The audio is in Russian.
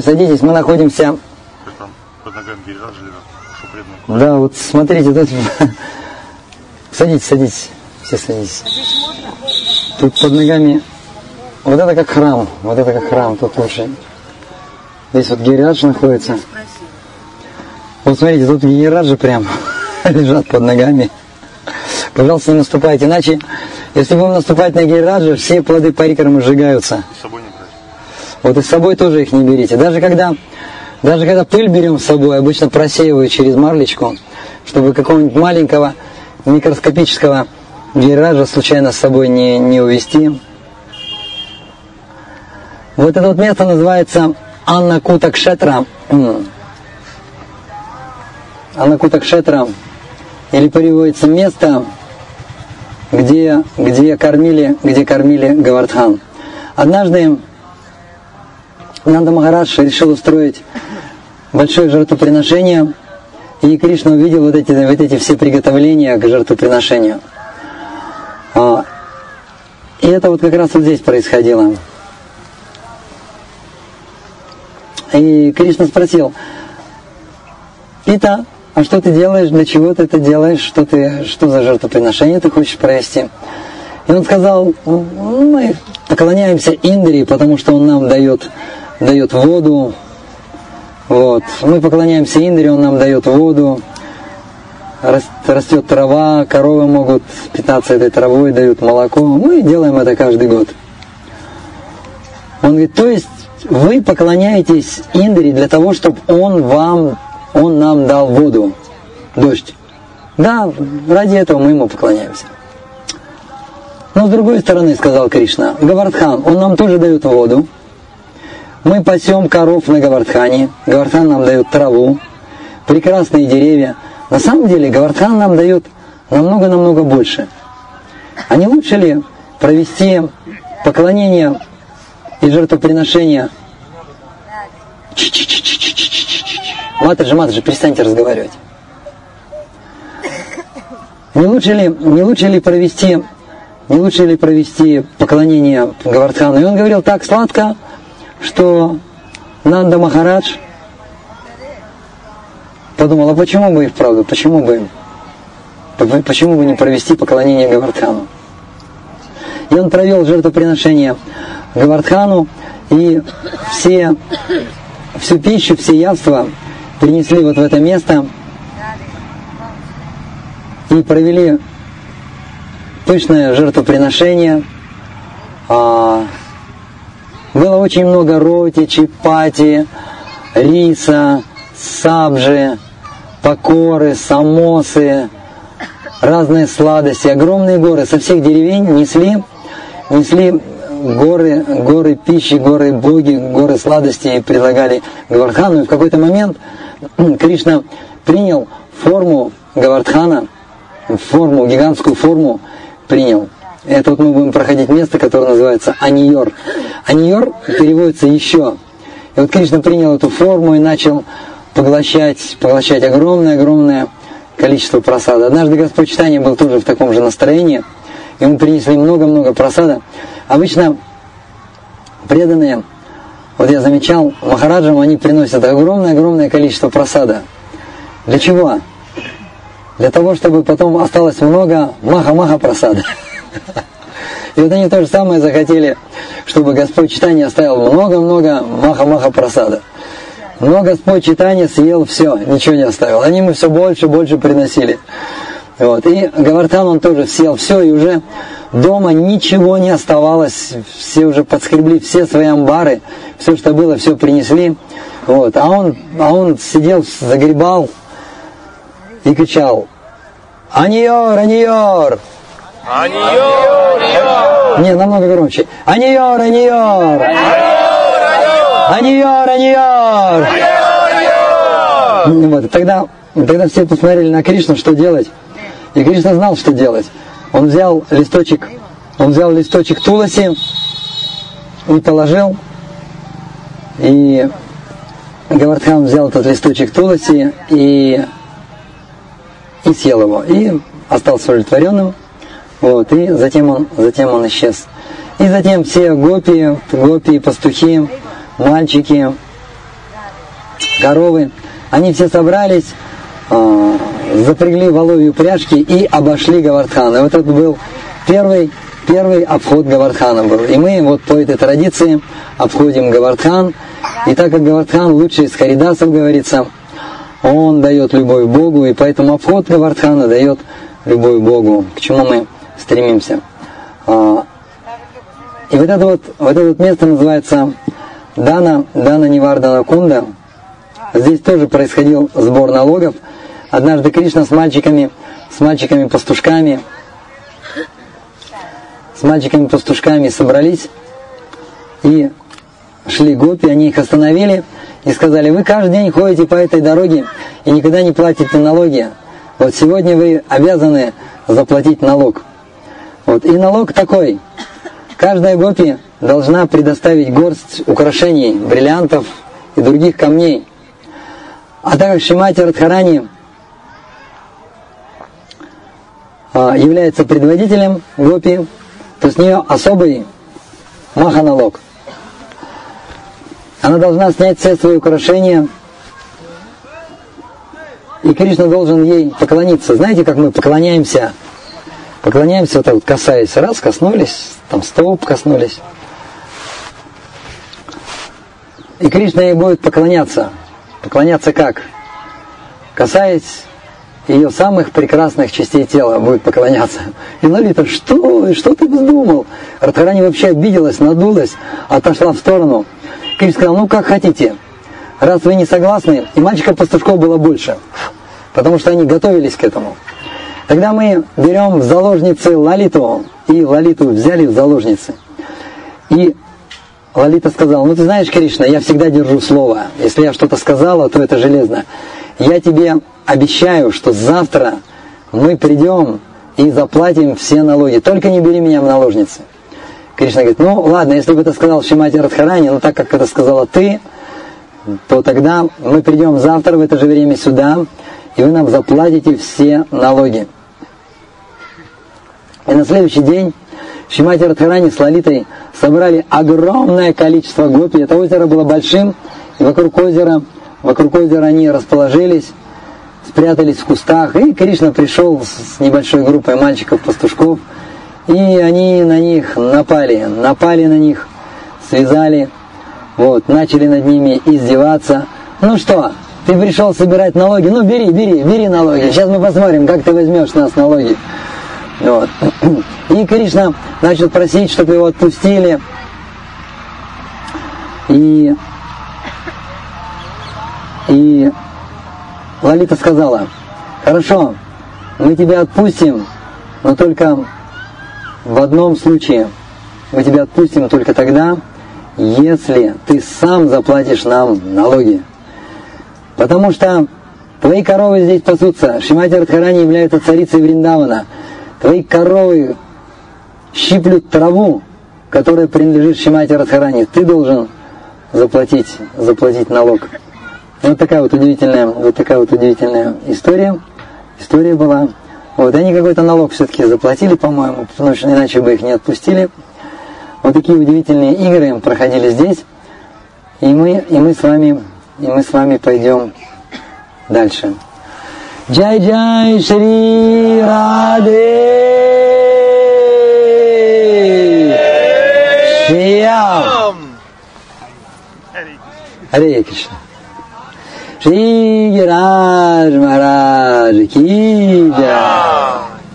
Садитесь, мы находимся... Да, вот смотрите, тут... Садитесь, садитесь, все садитесь. Тут под ногами... Вот это как храм, вот это как храм, тут лучше. Здесь вот гириадж находится. Вот смотрите, тут гириаджи прям лежат под ногами. Пожалуйста, не наступайте, иначе, если будем наступать на гириаджи, все плоды парикером сжигаются. С собой. Вот и с собой тоже их не берите. Даже когда, даже когда пыль берем с собой, обычно просеиваю через марлечку, чтобы какого-нибудь маленького микроскопического гейража случайно с собой не, не увести. Вот это вот место называется Анна Кутакшетра. Анна Кутакшетра. Или переводится место, где, где кормили, где кормили Гавардхан. Однажды Нанда Махарадж решил устроить большое жертвоприношение, и Кришна увидел вот эти, вот эти все приготовления к жертвоприношению. А, и это вот как раз вот здесь происходило. И Кришна спросил, Пита, а что ты делаешь, для чего ты это делаешь, что, ты, что за жертвоприношение ты хочешь провести? И он сказал, «Ну, мы поклоняемся Индрии, потому что он нам дает, дает воду. Вот. Мы поклоняемся Индре, он нам дает воду. Растет трава, коровы могут питаться этой травой, дают молоко. Мы делаем это каждый год. Он говорит, то есть вы поклоняетесь Индре для того, чтобы он вам, он нам дал воду, дождь. Да, ради этого мы ему поклоняемся. Но с другой стороны, сказал Кришна, Гавардхан, он нам тоже дает воду. Мы пасем коров на Гавардхане. Гавардхан нам дает траву, прекрасные деревья. На самом деле Гавардхан нам дает намного-намного больше. А не лучше ли провести поклонение и жертвоприношение? Матаджи, Матаджи, перестаньте разговаривать. Не лучше ли, не лучше ли провести не лучше ли провести поклонение Гавардхану? И он говорил так сладко, что Нанда Махарадж подумал, а почему бы и вправду, почему бы, почему бы не провести поклонение Гавардхану? И он провел жертвоприношение Гавардхану, и все, всю пищу, все явства принесли вот в это место и провели пышное жертвоприношение. Было очень много роти, чипати, риса, сабжи, покоры, самосы, разные сладости, огромные горы со всех деревень несли, несли горы, горы пищи, горы боги, горы сладостей предлагали Гавардхану. И в какой-то момент Кришна принял форму Гавардхана, форму, гигантскую форму принял. Это вот мы будем проходить место, которое называется Аниор. Аниор переводится еще. И вот Кришна принял эту форму и начал поглощать, поглощать огромное-огромное количество просада. Однажды Господь Читания был тоже в таком же настроении. Ему принесли много-много просада. Обычно преданные, вот я замечал, Махараджам они приносят огромное-огромное количество просада. Для чего? для того, чтобы потом осталось много маха-маха просада. И вот они то же самое захотели, чтобы Господь читания оставил много-много маха-маха просада. Но Господь читания съел все, ничего не оставил. Они ему все больше и больше приносили. Вот. И Гавартан он тоже съел все, и уже дома ничего не оставалось. Все уже подскребли все свои амбары, все, что было, все принесли. Вот. А, он, а он сидел, загребал и кричал, Аниор, Аниор! Аниор, Аниор! Не, намного громче. Аниор, Аниор! Аниор, Аниор! Ну вот, тогда, тогда все посмотрели на Кришну, что делать. И Кришна знал, что делать. Он взял листочек, он взял листочек Туласи и положил. И Гавардхан взял этот листочек Туласи и и съел его, и остался удовлетворенным, вот, и затем он, затем он исчез. И затем все гопи, гопи, пастухи, мальчики, коровы. Они все собрались, э, запрягли воловьи упряжки и обошли Гавардхан. И вот это был первый, первый обход Гавардхана был. И мы вот по этой традиции обходим Гавардхан. И так как Гавардхан лучший из Харидасов, говорится, он дает любовь Богу, и поэтому обход Гавардхана дает любовь Богу, к чему мы стремимся. А, и вот это вот, вот это вот место называется Дана, Дана Невардана Кунда. Здесь тоже происходил сбор налогов. Однажды Кришна с мальчиками, с мальчиками-пастушками, с мальчиками-пастушками собрались и шли гопи, они их остановили и сказали, вы каждый день ходите по этой дороге и никогда не платите налоги. Вот сегодня вы обязаны заплатить налог. Вот. И налог такой. Каждая гопи должна предоставить горсть украшений, бриллиантов и других камней. А так как Шимати Радхарани а, является предводителем гопи, то с нее особый маха-налог. Она должна снять все свои украшения, и Кришна должен ей поклониться. Знаете, как мы поклоняемся? Поклоняемся, вот так вот касаясь, раз, коснулись, там стоп коснулись. И Кришна ей будет поклоняться. Поклоняться как? Касаясь ее самых прекрасных частей тела будет поклоняться. И Лалита, что? Что ты вздумал? Радхарани вообще обиделась, надулась, отошла в сторону. Кришна сказал, ну как хотите. Раз вы не согласны, и мальчиков-пастушков было больше, потому что они готовились к этому. Тогда мы берем в заложницы Лалиту, и Лалиту взяли в заложницы. И Лалита сказала, ну ты знаешь, Кришна, я всегда держу слово. Если я что-то сказала, то это железно. Я тебе обещаю, что завтра мы придем и заплатим все налоги. Только не бери меня в наложницы. Кришна говорит, ну ладно, если бы это сказал Шимати Радхарани, но так как это сказала ты, то тогда мы придем завтра в это же время сюда, и вы нам заплатите все налоги. И на следующий день Шимати Радхарани с Лалитой собрали огромное количество гопи. Это озеро было большим, и вокруг озера, вокруг озера они расположились, спрятались в кустах, и Кришна пришел с небольшой группой мальчиков-пастушков, и они на них напали, напали на них, связали, вот, начали над ними издеваться. Ну что, ты пришел собирать налоги, ну бери, бери, бери налоги, сейчас мы посмотрим, как ты возьмешь нас налоги. Вот. И Кришна начал просить, чтобы его отпустили. И, и Лалита сказала, хорошо, мы тебя отпустим, но только в одном случае. Мы тебя отпустим только тогда, если ты сам заплатишь нам налоги. Потому что твои коровы здесь пасутся. Шимати Радхарани является царицей Вриндавана. Твои коровы щиплют траву, которая принадлежит Шимати Радхарани. Ты должен заплатить, заплатить налог. Вот такая вот удивительная, вот такая вот удивительная история. История была. Вот, они какой-то налог все-таки заплатили, по-моему, потому что иначе бы их не отпустили. Вот такие удивительные игры проходили здесь. И мы, и мы с вами, и мы с вами пойдем дальше. Джай Джай Шри Раде Шриям Харе Кришна. Шри Гираж Махарадж. Ки Джай